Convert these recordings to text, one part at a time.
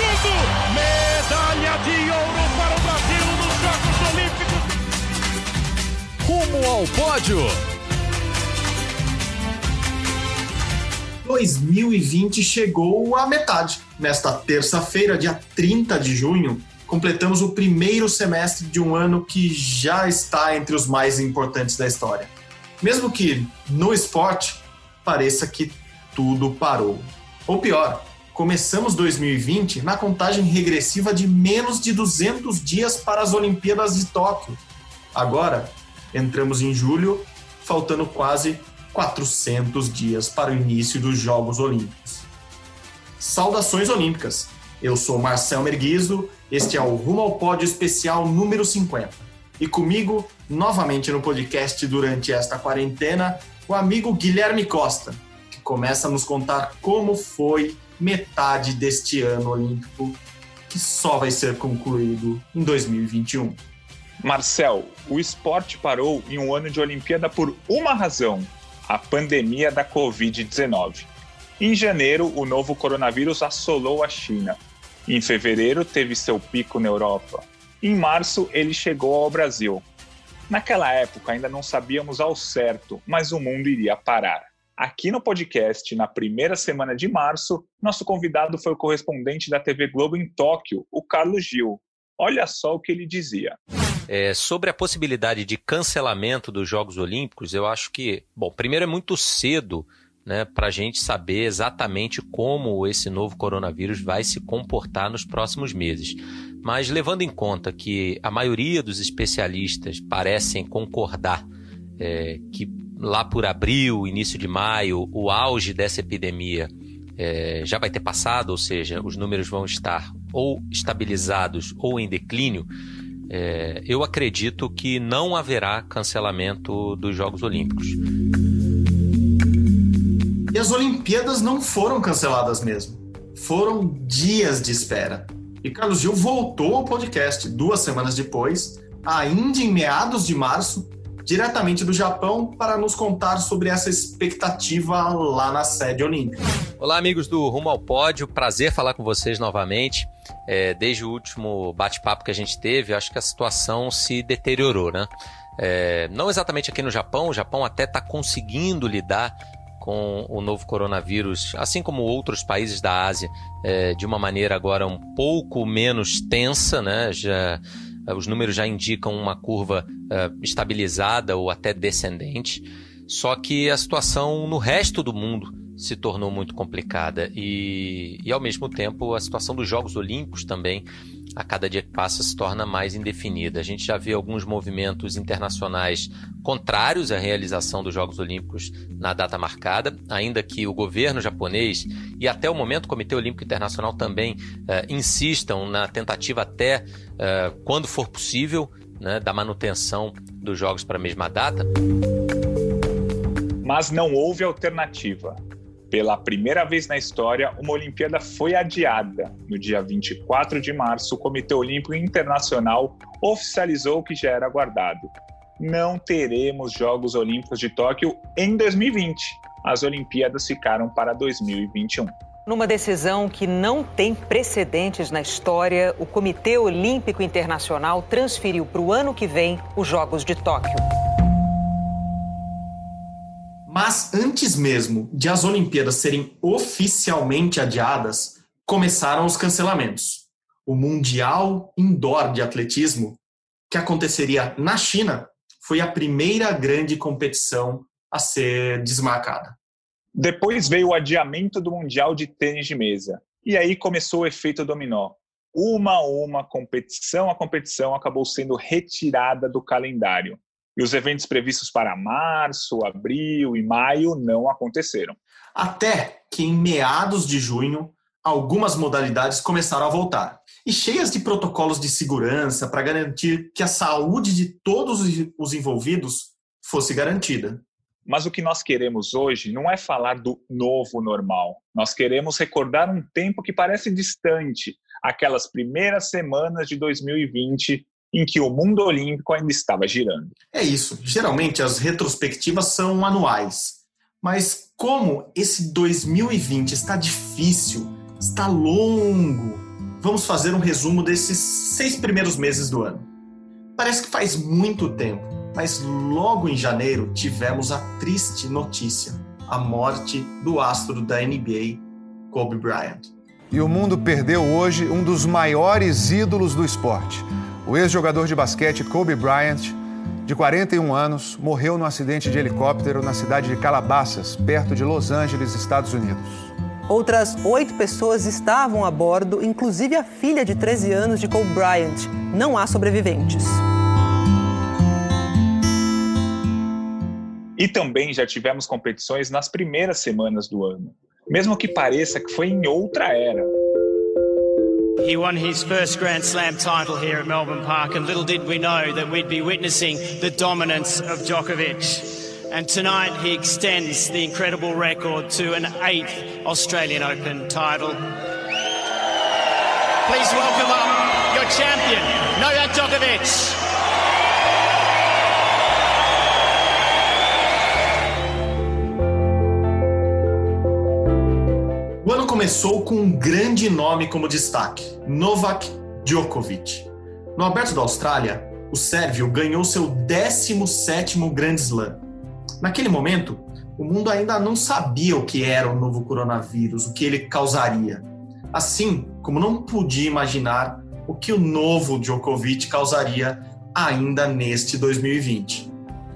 tudo! Medalha de ouro para o Brasil nos Jogos Olímpicos! Rumo ao pódio! 2020 chegou à metade. Nesta terça-feira, dia 30 de junho, completamos o primeiro semestre de um ano que já está entre os mais importantes da história. Mesmo que no esporte pareça que tudo parou. Ou pior, começamos 2020 na contagem regressiva de menos de 200 dias para as Olimpíadas de Tóquio. Agora, entramos em julho, faltando quase 400 dias para o início dos Jogos Olímpicos. Saudações Olímpicas! Eu sou Marcel Merguizo, este é o Rumo ao Pódio Especial número 50. E comigo, novamente no podcast durante esta quarentena, o amigo Guilherme Costa, que começa a nos contar como foi metade deste ano olímpico, que só vai ser concluído em 2021. Marcel, o esporte parou em um ano de Olimpíada por uma razão: a pandemia da Covid-19. Em janeiro, o novo coronavírus assolou a China. Em fevereiro, teve seu pico na Europa. Em março, ele chegou ao Brasil. Naquela época, ainda não sabíamos ao certo, mas o mundo iria parar. Aqui no podcast, na primeira semana de março, nosso convidado foi o correspondente da TV Globo em Tóquio, o Carlos Gil. Olha só o que ele dizia. É, sobre a possibilidade de cancelamento dos Jogos Olímpicos, eu acho que, bom, primeiro é muito cedo né, para a gente saber exatamente como esse novo coronavírus vai se comportar nos próximos meses. Mas levando em conta que a maioria dos especialistas parecem concordar é, que lá por abril, início de maio, o auge dessa epidemia é, já vai ter passado, ou seja, os números vão estar ou estabilizados ou em declínio, é, eu acredito que não haverá cancelamento dos Jogos Olímpicos. E as Olimpíadas não foram canceladas mesmo. Foram dias de espera. E Carlos Gil voltou ao podcast duas semanas depois, ainda em meados de março, diretamente do Japão, para nos contar sobre essa expectativa lá na sede olímpica. Olá, amigos do Rumo ao Pódio. Prazer falar com vocês novamente. É, desde o último bate-papo que a gente teve, acho que a situação se deteriorou, né? É, não exatamente aqui no Japão, o Japão até está conseguindo lidar com o novo coronavírus, assim como outros países da Ásia, é, de uma maneira agora um pouco menos tensa, né? Já, os números já indicam uma curva uh, estabilizada ou até descendente. Só que a situação no resto do mundo se tornou muito complicada e, e, ao mesmo tempo, a situação dos Jogos Olímpicos também, a cada dia que passa, se torna mais indefinida. A gente já vê alguns movimentos internacionais contrários à realização dos Jogos Olímpicos na data marcada, ainda que o governo japonês e até o momento o Comitê Olímpico Internacional também uh, insistam na tentativa até, uh, quando for possível, né, da manutenção dos Jogos para a mesma data. Mas não houve alternativa. Pela primeira vez na história, uma Olimpíada foi adiada. No dia 24 de março, o Comitê Olímpico Internacional oficializou que já era aguardado. Não teremos Jogos Olímpicos de Tóquio em 2020. As Olimpíadas ficaram para 2021. Numa decisão que não tem precedentes na história, o Comitê Olímpico Internacional transferiu para o ano que vem os Jogos de Tóquio. Mas antes mesmo de as Olimpíadas serem oficialmente adiadas, começaram os cancelamentos. O Mundial Indoor de Atletismo, que aconteceria na China, foi a primeira grande competição a ser desmarcada. Depois veio o adiamento do Mundial de Tênis de Mesa. E aí começou o efeito dominó. Uma a uma, competição a competição, acabou sendo retirada do calendário. E os eventos previstos para março, abril e maio não aconteceram. Até que em meados de junho, algumas modalidades começaram a voltar. E cheias de protocolos de segurança para garantir que a saúde de todos os envolvidos fosse garantida. Mas o que nós queremos hoje não é falar do novo normal. Nós queremos recordar um tempo que parece distante, aquelas primeiras semanas de 2020 em que o mundo olímpico ainda estava girando. É isso. Geralmente as retrospectivas são anuais. Mas como esse 2020 está difícil, está longo, vamos fazer um resumo desses seis primeiros meses do ano. Parece que faz muito tempo, mas logo em janeiro tivemos a triste notícia: a morte do astro da NBA, Kobe Bryant. E o mundo perdeu hoje um dos maiores ídolos do esporte. O ex-jogador de basquete Kobe Bryant, de 41 anos, morreu num acidente de helicóptero na cidade de Calabasas, perto de Los Angeles, Estados Unidos. Outras oito pessoas estavam a bordo, inclusive a filha de 13 anos de Kobe Bryant. Não há sobreviventes. E também já tivemos competições nas primeiras semanas do ano, mesmo que pareça que foi em outra era. He won his first Grand Slam title here at Melbourne Park, and little did we know that we'd be witnessing the dominance of Djokovic. And tonight he extends the incredible record to an eighth Australian Open title. Please welcome up your champion, Novak Djokovic. Começou com um grande nome como destaque: Novak Djokovic. No Aberto da Austrália, o sérvio ganhou seu 17º Grand Slam. Naquele momento, o mundo ainda não sabia o que era o novo coronavírus, o que ele causaria. Assim como não podia imaginar o que o novo Djokovic causaria ainda neste 2020.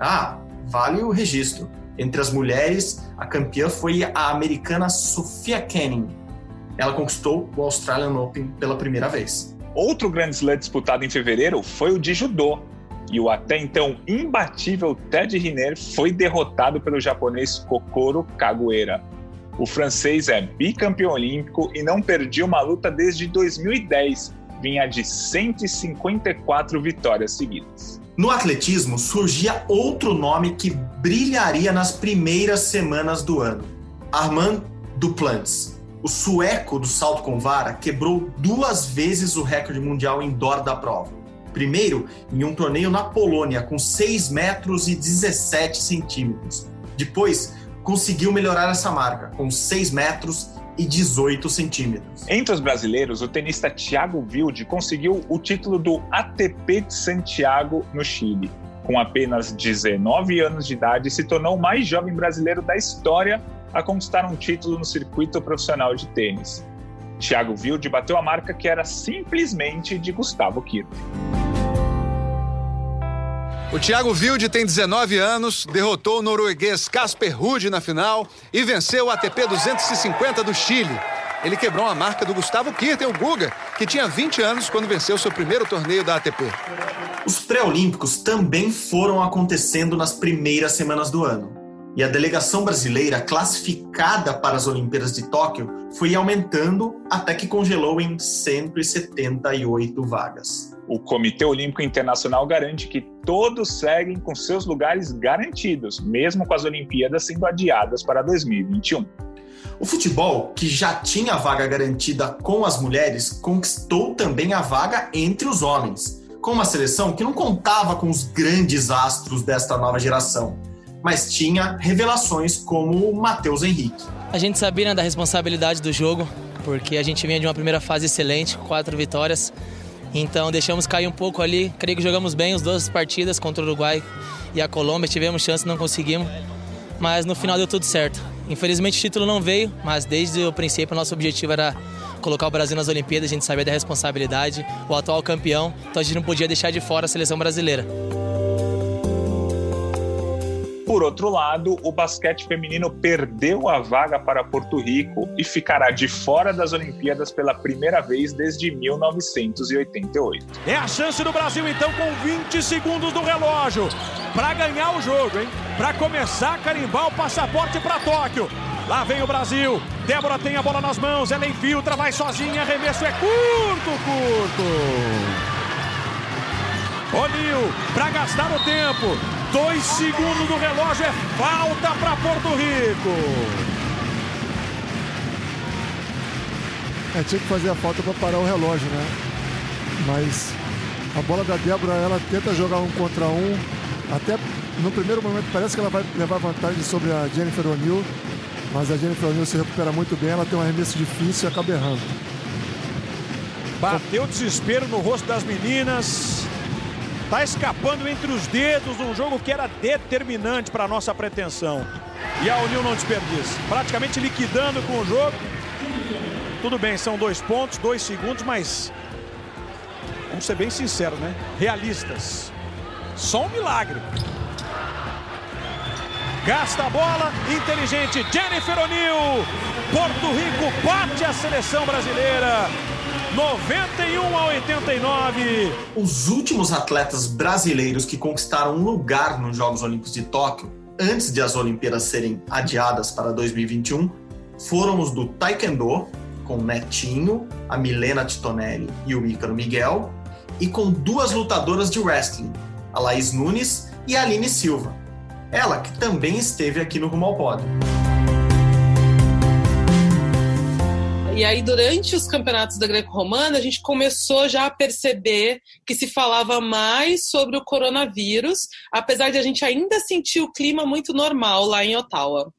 Ah, vale o registro. Entre as mulheres, a campeã foi a americana Sofia Kenin. Ela conquistou o Australian Open pela primeira vez. Outro grande slam disputado em fevereiro foi o de judô. E o até então imbatível Ted Riner foi derrotado pelo japonês Kokoro Kaguera. O francês é bicampeão olímpico e não perdia uma luta desde 2010. Vinha de 154 vitórias seguidas. No atletismo, surgia outro nome que brilharia nas primeiras semanas do ano: Armand Duplantis. O sueco do salto com vara quebrou duas vezes o recorde mundial indoor da prova. Primeiro, em um torneio na Polônia, com 6 metros e 17 centímetros. Depois, conseguiu melhorar essa marca, com 6 metros e 18 centímetros. Entre os brasileiros, o tenista Thiago Wilde conseguiu o título do ATP de Santiago, no Chile. Com apenas 19 anos de idade, se tornou o mais jovem brasileiro da história a conquistar um título no circuito profissional de tênis. Thiago Wilde bateu a marca que era simplesmente de Gustavo Kirten. O Thiago Wilde tem 19 anos, derrotou o norueguês Casper Ruud na final e venceu o ATP 250 do Chile. Ele quebrou a marca do Gustavo Kirten, o Guga, que tinha 20 anos quando venceu seu primeiro torneio da ATP. Os pré-olímpicos também foram acontecendo nas primeiras semanas do ano. E a delegação brasileira classificada para as Olimpíadas de Tóquio foi aumentando até que congelou em 178 vagas. O Comitê Olímpico Internacional garante que todos seguem com seus lugares garantidos, mesmo com as Olimpíadas sendo adiadas para 2021. O futebol, que já tinha vaga garantida com as mulheres, conquistou também a vaga entre os homens, com uma seleção que não contava com os grandes astros desta nova geração, mas tinha revelações como o Matheus Henrique. A gente sabia né, da responsabilidade do jogo, porque a gente vinha de uma primeira fase excelente, quatro vitórias. Então deixamos cair um pouco ali. Creio que jogamos bem as duas partidas contra o Uruguai e a Colômbia. Tivemos chance, não conseguimos. Mas no final deu tudo certo. Infelizmente o título não veio, mas desde o princípio nosso objetivo era colocar o Brasil nas Olimpíadas. A gente sabia da responsabilidade, o atual campeão. Então a gente não podia deixar de fora a seleção brasileira. Por outro lado, o basquete feminino perdeu a vaga para Porto Rico e ficará de fora das Olimpíadas pela primeira vez desde 1988. É a chance do Brasil, então, com 20 segundos do relógio, para ganhar o jogo, hein? Para começar a carimbar o passaporte para Tóquio. Lá vem o Brasil. Débora tem a bola nas mãos, ela infiltra, vai sozinha, arremesso é curto, curto. O'Neill para gastar o tempo. Dois segundos do relógio é falta para Porto Rico. É, tinha que fazer a falta para parar o relógio, né? Mas a bola da Débora, ela tenta jogar um contra um. Até no primeiro momento parece que ela vai levar vantagem sobre a Jennifer O'Neill. Mas a Jennifer O'Neill se recupera muito bem, ela tem um arremesso difícil e acaba errando. Bateu desespero no rosto das meninas. Tá escapando entre os dedos um jogo que era determinante para nossa pretensão. E a União não desperdiça. Praticamente liquidando com o jogo. Tudo bem, são dois pontos, dois segundos, mas vamos ser bem sinceros, né? Realistas. Só um milagre. Gasta a bola, inteligente, Jennifer O'Neill. Porto Rico bate a seleção brasileira. 91 a 89. Os últimos atletas brasileiros que conquistaram um lugar nos Jogos Olímpicos de Tóquio, antes de as Olimpíadas serem adiadas para 2021, foram os do Taekwondo, com Netinho, a Milena Titonelli e o Ícaro Miguel, e com duas lutadoras de wrestling, a Laís Nunes e a Aline Silva. Ela que também esteve aqui no Rumo ao Pódio. E aí, durante os campeonatos da Greco-Romana, a gente começou já a perceber que se falava mais sobre o coronavírus, apesar de a gente ainda sentir o clima muito normal lá em Ottawa.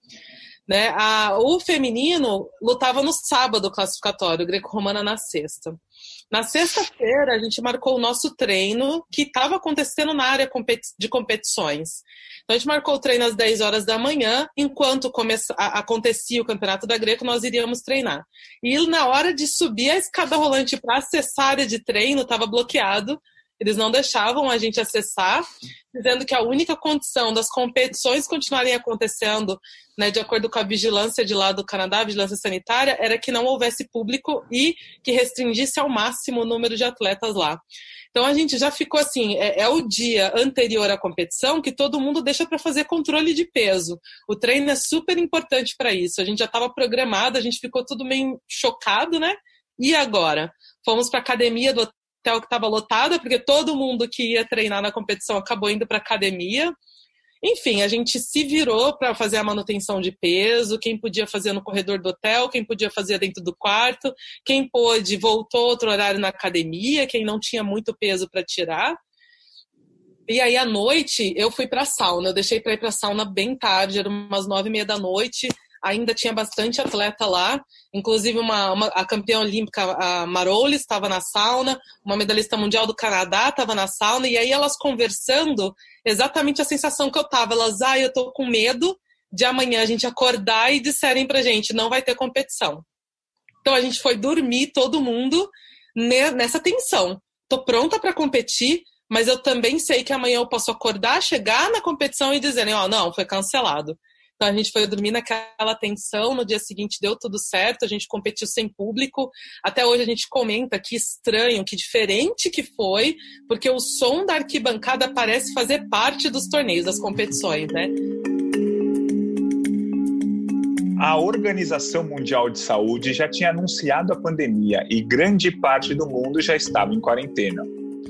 Né? A, o feminino lutava no sábado classificatório, o Greco-Romana na sexta. Na sexta-feira, a gente marcou o nosso treino que estava acontecendo na área de competições. Então, a gente marcou o treino às 10 horas da manhã, enquanto acontecia o campeonato da Greco, nós iríamos treinar. E na hora de subir a escada rolante para acessar a área de treino, estava bloqueado, eles não deixavam a gente acessar, dizendo que a única condição das competições continuarem acontecendo, né, de acordo com a vigilância de lá do Canadá, a vigilância sanitária, era que não houvesse público e que restringisse ao máximo o número de atletas lá. Então a gente já ficou assim, é, é o dia anterior à competição que todo mundo deixa para fazer controle de peso. O treino é super importante para isso. A gente já estava programado, a gente ficou tudo meio chocado, né? E agora? Fomos para academia do hotel que estava lotada, porque todo mundo que ia treinar na competição acabou indo para academia. Enfim, a gente se virou para fazer a manutenção de peso, quem podia fazer no corredor do hotel, quem podia fazer dentro do quarto, quem pôde voltou outro horário na academia, quem não tinha muito peso para tirar. E aí à noite eu fui para a sauna, eu deixei para ir para a sauna bem tarde, era umas nove e meia da noite ainda tinha bastante atleta lá, inclusive uma, uma a campeã olímpica, a Maroli, estava na sauna, uma medalhista mundial do Canadá estava na sauna, e aí elas conversando, exatamente a sensação que eu tava, elas, ah, eu tô com medo de amanhã a gente acordar e disserem pra gente, não vai ter competição. Então a gente foi dormir, todo mundo, nessa tensão. Tô pronta para competir, mas eu também sei que amanhã eu posso acordar, chegar na competição e dizerem, ó, oh, não, foi cancelado. Então a gente foi dormir naquela tensão, no dia seguinte deu tudo certo, a gente competiu sem público. Até hoje a gente comenta que estranho, que diferente que foi, porque o som da arquibancada parece fazer parte dos torneios, das competições, né? A Organização Mundial de Saúde já tinha anunciado a pandemia e grande parte do mundo já estava em quarentena.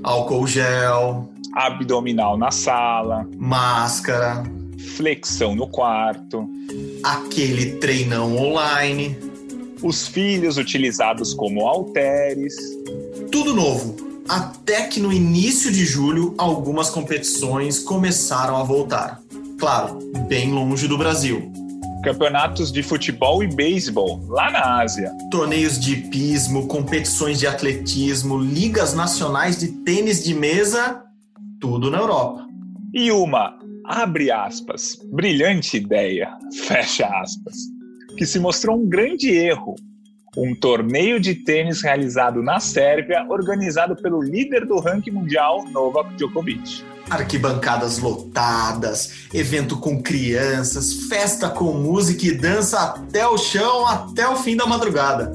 Álcool gel, abdominal na sala, máscara, flexão no quarto, aquele treinão online, os filhos utilizados como halteres. Tudo novo. Até que no início de julho, algumas competições começaram a voltar. Claro, bem longe do Brasil. Campeonatos de futebol e beisebol, lá na Ásia. Torneios de hipismo, competições de atletismo, ligas nacionais de tênis de mesa, tudo na Europa. E uma abre aspas, brilhante ideia, fecha aspas, que se mostrou um grande erro. Um torneio de tênis realizado na Sérvia, organizado pelo líder do ranking mundial, Novak Djokovic. Arquibancadas lotadas, evento com crianças, festa com música e dança até o chão, até o fim da madrugada.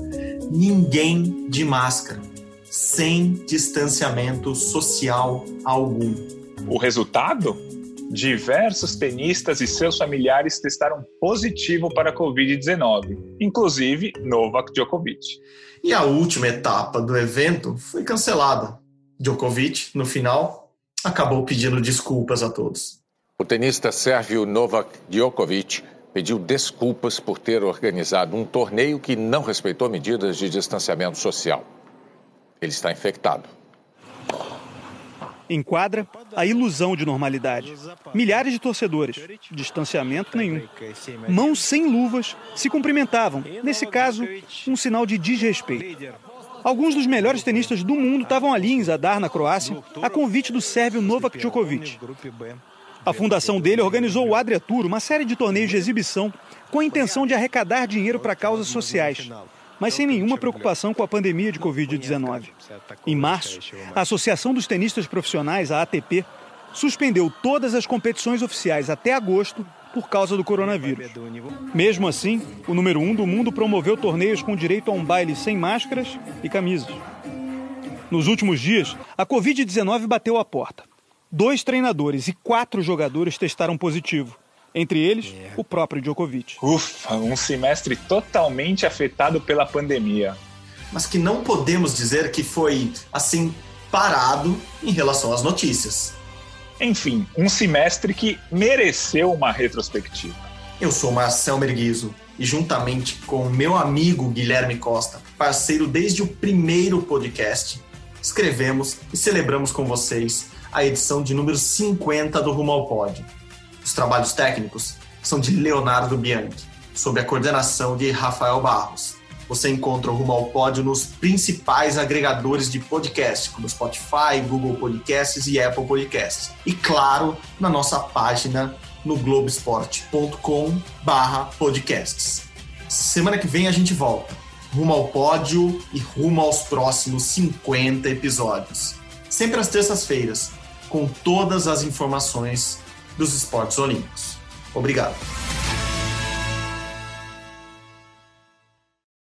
Ninguém de máscara, sem distanciamento social algum. O resultado? Diversos tenistas e seus familiares testaram positivo para a Covid-19, inclusive Novak Djokovic. E a última etapa do evento foi cancelada. Djokovic, no final, acabou pedindo desculpas a todos. O tenista sérvio Novak Djokovic pediu desculpas por ter organizado um torneio que não respeitou medidas de distanciamento social. Ele está infectado enquadra a ilusão de normalidade. Milhares de torcedores, distanciamento nenhum. Mãos sem luvas se cumprimentavam, nesse caso, um sinal de desrespeito. Alguns dos melhores tenistas do mundo estavam ali em Zadar, na Croácia, a convite do sérvio Novak Djokovic. A fundação dele organizou o Adria Tour, uma série de torneios de exibição com a intenção de arrecadar dinheiro para causas sociais, mas sem nenhuma preocupação com a pandemia de Covid-19. Em março, a Associação dos Tenistas Profissionais, a ATP, suspendeu todas as competições oficiais até agosto por causa do coronavírus. Mesmo assim, o número um do mundo promoveu torneios com direito a um baile sem máscaras e camisas. Nos últimos dias, a Covid-19 bateu a porta. Dois treinadores e quatro jogadores testaram positivo. Entre eles, o próprio Djokovic. Ufa, um semestre totalmente afetado pela pandemia. Mas que não podemos dizer que foi, assim, parado em relação às notícias. Enfim, um semestre que mereceu uma retrospectiva. Eu sou Marcel Merguizo e, juntamente com meu amigo Guilherme Costa, parceiro desde o primeiro podcast, escrevemos e celebramos com vocês a edição de número 50 do Rumo ao Pódio. Os trabalhos técnicos são de Leonardo Bianchi, sob a coordenação de Rafael Barros. Você encontra o Rumo ao Pódio nos principais agregadores de podcast, como Spotify, Google Podcasts e Apple Podcasts. E claro, na nossa página no globesport.com/podcasts. Semana que vem a gente volta, rumo ao pódio e rumo aos próximos 50 episódios. Sempre às terças-feiras, com todas as informações dos esportes olímpicos. Obrigado.